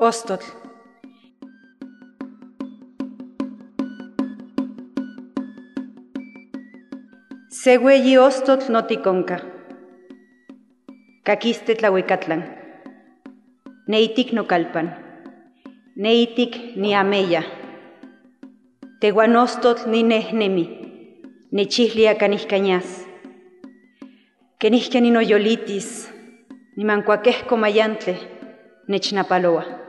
Ostotl. Següeyi ostotl noticonca. Caquiste tlahuicatlan. Neitic nocalpan. Neitic ni ameya. Teguanostotl ni nehnemi. Nechihlia caniscañas. Kenihkia ni noyolitis. Ni mancuaquesco mayantle. Nechnapaloa.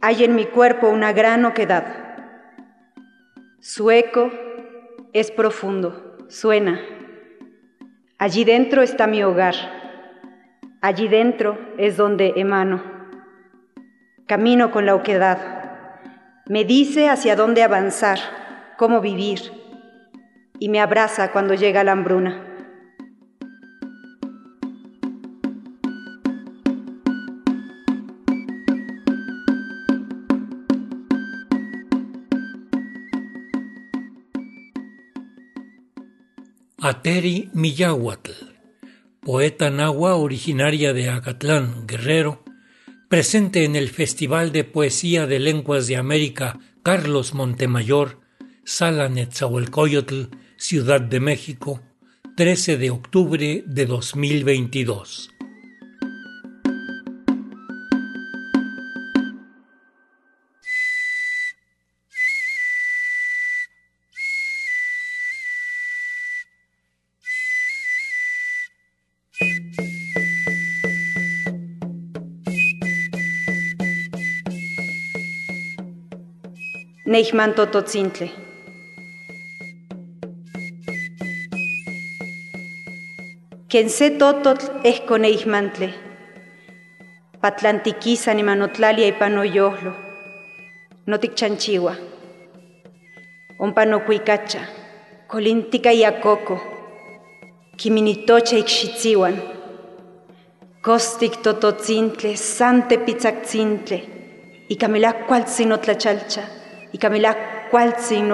Hay en mi cuerpo una gran oquedad. Su eco es profundo, suena. Allí dentro está mi hogar. Allí dentro es donde emano. Camino con la oquedad. Me dice hacia dónde avanzar, cómo vivir y me abraza cuando llega la hambruna. Ateri Miyahuatl, poeta nahua originaria de Acatlán, Guerrero, presente en el Festival de Poesía de Lenguas de América Carlos Montemayor, Sala Ciudad de México, 13 de octubre de 2022. Neichman Tototzintle. Quien se tototl es con Neichmantle. Patlantiquiza ni manotlalia y panoyohlo. Notichanchiwa. Ompano cuicacha. Colintica y acoco. Kiminitocha ixitziwan. Costic tototzintle, sante pizzaczintle. Y camila cualtzin no tlachalcha. Y camila cualtzin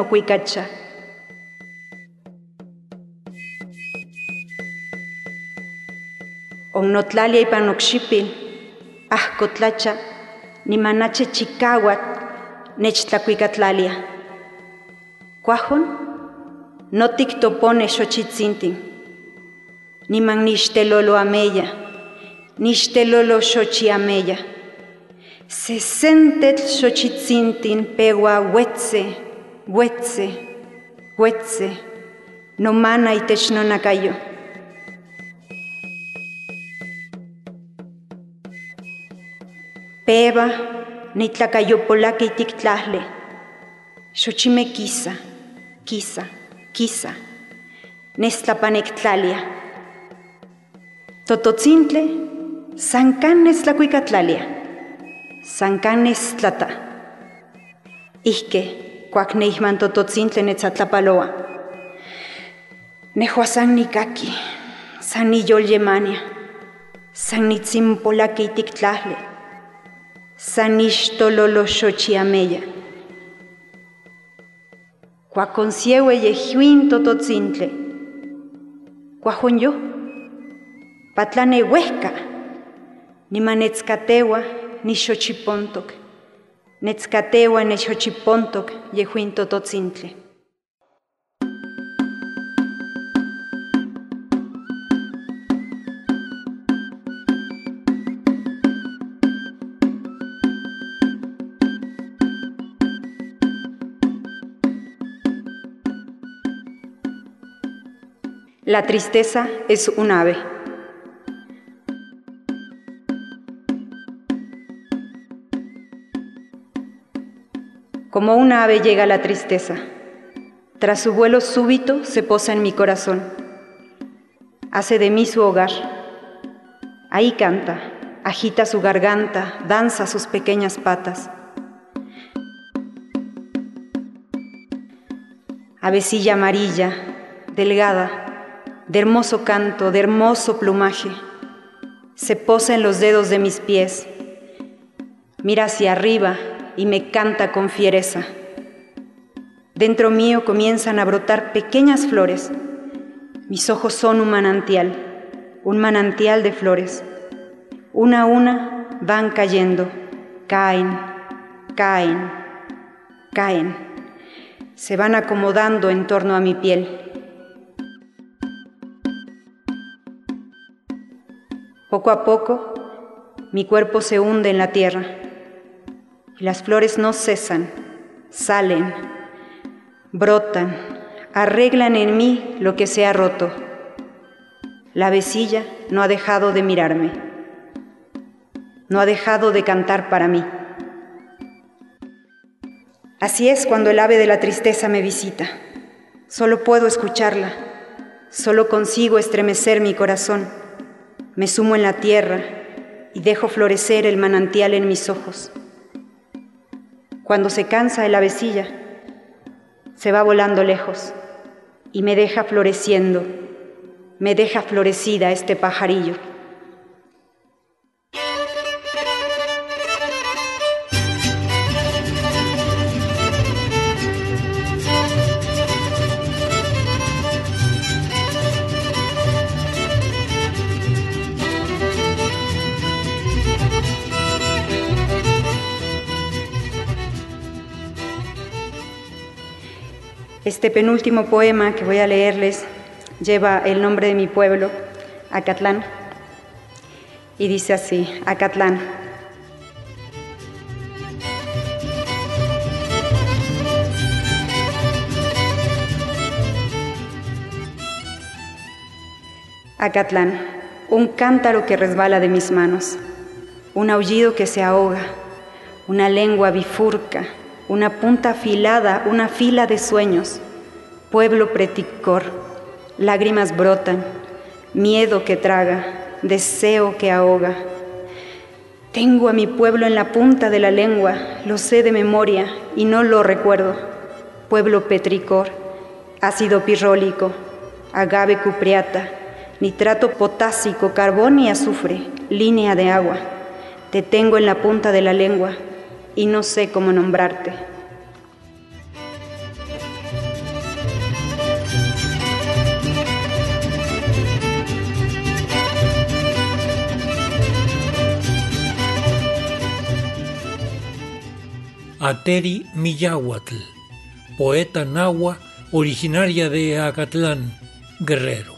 no. Onnotlalia ipan okxipil, ahkotlacha, nimanache chikawat, nechtlakuikatlalia. Kuajon, notik topone xochitzintin, niman nixtelolo ameya, nixtelolo xochi ameya. Sesentetl xochitzintin pewa huetze, huetze, huetze, nomana itech nonakayo. Peba, nitlacayopolaki itiktlajle. Xochime kisa, kisa, kisa. Nestlapanectlalia. Tototzintle, sankan nestlacuicatlalia. Sankan nestlata. Ijke, kuak neihman tototzintle netzatlapaloa. Nehua san nikaki, san niyolyemania, san nitzimpolaki itiktlajle. Sanixtololo xochiameya. Cuaconciewe yehuin tototzintle. Cuajon yo. Patlane huesca. Ni manetzcatewa ni xochipontoc. Netzcatewa ni xochipontoc tototzintle. La tristeza es un ave. Como un ave llega la tristeza. Tras su vuelo súbito se posa en mi corazón. Hace de mí su hogar. Ahí canta, agita su garganta, danza sus pequeñas patas. Avecilla amarilla, delgada, de hermoso canto, de hermoso plumaje. Se posa en los dedos de mis pies, mira hacia arriba y me canta con fiereza. Dentro mío comienzan a brotar pequeñas flores. Mis ojos son un manantial, un manantial de flores. Una a una van cayendo, caen, caen, caen. Se van acomodando en torno a mi piel. Poco a poco, mi cuerpo se hunde en la tierra y las flores no cesan, salen, brotan, arreglan en mí lo que se ha roto. La vecilla no ha dejado de mirarme, no ha dejado de cantar para mí. Así es cuando el ave de la tristeza me visita. Solo puedo escucharla, solo consigo estremecer mi corazón me sumo en la tierra y dejo florecer el manantial en mis ojos. Cuando se cansa el avecilla, se va volando lejos y me deja floreciendo, me deja florecida este pajarillo. Este penúltimo poema que voy a leerles lleva el nombre de mi pueblo, Acatlán, y dice así, Acatlán. Acatlán, un cántaro que resbala de mis manos, un aullido que se ahoga, una lengua bifurca, una punta afilada, una fila de sueños, pueblo preticor, lágrimas brotan, miedo que traga, deseo que ahoga. Tengo a mi pueblo en la punta de la lengua, lo sé de memoria y no lo recuerdo. Pueblo petricor, ácido pirrólico, agave cupriata, nitrato potásico, carbón y azufre, línea de agua. Te tengo en la punta de la lengua, y no sé cómo nombrarte. Ateri Miyahuatl, poeta nahua originaria de Acatlán, Guerrero.